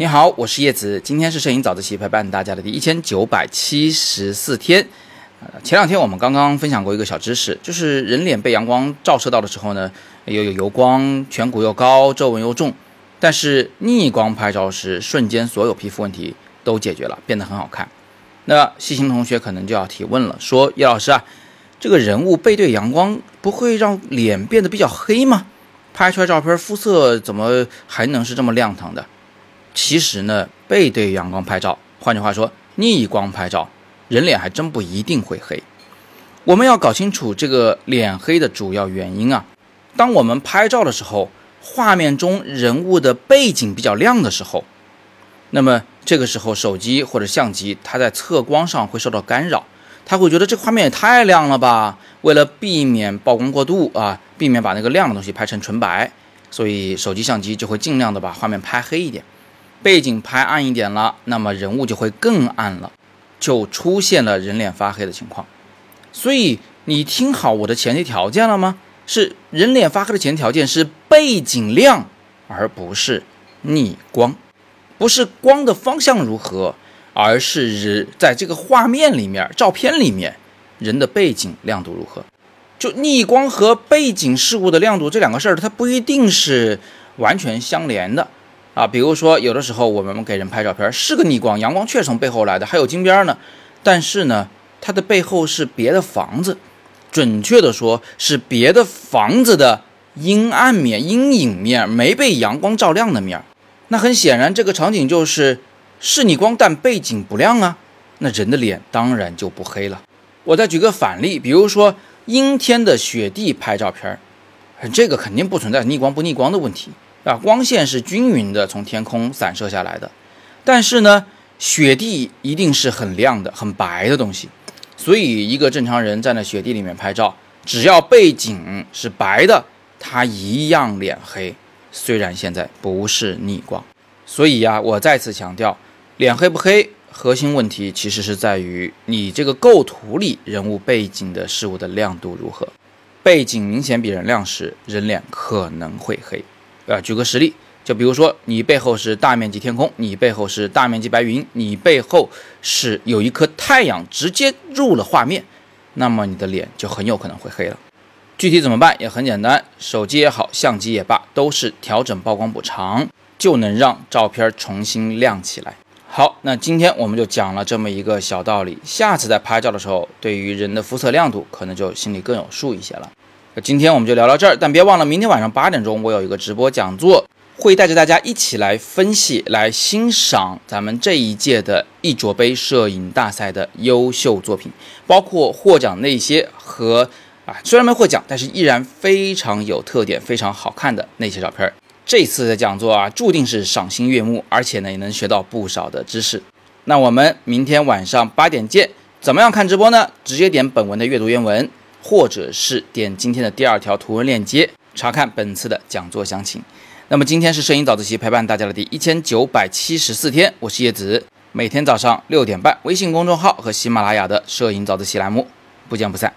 你好，我是叶子，今天是摄影早自习陪伴大家的第一千九百七十四天。呃，前两天我们刚刚分享过一个小知识，就是人脸被阳光照射到的时候呢，又有油光，颧骨又高，皱纹又重。但是逆光拍照时，瞬间所有皮肤问题都解决了，变得很好看。那细心同学可能就要提问了，说叶老师啊，这个人物背对阳光不会让脸变得比较黑吗？拍出来照片肤色怎么还能是这么亮堂的？其实呢，背对阳光拍照，换句话说，逆光拍照，人脸还真不一定会黑。我们要搞清楚这个脸黑的主要原因啊。当我们拍照的时候，画面中人物的背景比较亮的时候，那么这个时候手机或者相机它在测光上会受到干扰，他会觉得这画面也太亮了吧。为了避免曝光过度啊，避免把那个亮的东西拍成纯白，所以手机相机就会尽量的把画面拍黑一点。背景拍暗一点了，那么人物就会更暗了，就出现了人脸发黑的情况。所以你听好我的前提条件了吗？是人脸发黑的前提条件是背景亮，而不是逆光，不是光的方向如何，而是人在这个画面里面、照片里面人的背景亮度如何。就逆光和背景事物的亮度这两个事儿，它不一定是完全相连的。啊，比如说，有的时候我们给人拍照片是个逆光，阳光确实从背后来的，还有金边呢。但是呢，它的背后是别的房子，准确的说是别的房子的阴暗面、阴影面，没被阳光照亮的面。那很显然，这个场景就是是逆光，但背景不亮啊。那人的脸当然就不黑了。我再举个反例，比如说阴天的雪地拍照片，这个肯定不存在逆光不逆光的问题。啊，光线是均匀的从天空散射下来的，但是呢，雪地一定是很亮的、很白的东西，所以一个正常人站在雪地里面拍照，只要背景是白的，他一样脸黑。虽然现在不是逆光，所以呀，我再次强调，脸黑不黑，核心问题其实是在于你这个构图里人物背景的事物的亮度如何。背景明显比人亮时，人脸可能会黑。呃，举个实例，就比如说你背后是大面积天空，你背后是大面积白云，你背后是有一颗太阳直接入了画面，那么你的脸就很有可能会黑了。具体怎么办也很简单，手机也好，相机也罢，都是调整曝光补偿，就能让照片重新亮起来。好，那今天我们就讲了这么一个小道理，下次在拍照的时候，对于人的肤色亮度，可能就心里更有数一些了。今天我们就聊到这儿，但别忘了明天晚上八点钟我有一个直播讲座，会带着大家一起来分析、来欣赏咱们这一届的一卓杯摄影大赛的优秀作品，包括获奖那些和啊虽然没获奖，但是依然非常有特点、非常好看的那些照片。这次的讲座啊，注定是赏心悦目，而且呢也能学到不少的知识。那我们明天晚上八点见。怎么样看直播呢？直接点本文的阅读原文。或者是点今天的第二条图文链接，查看本次的讲座详情。那么今天是摄影早自习陪伴大家的第一千九百七十四天，我是叶子，每天早上六点半，微信公众号和喜马拉雅的摄影早自习栏目，不见不散。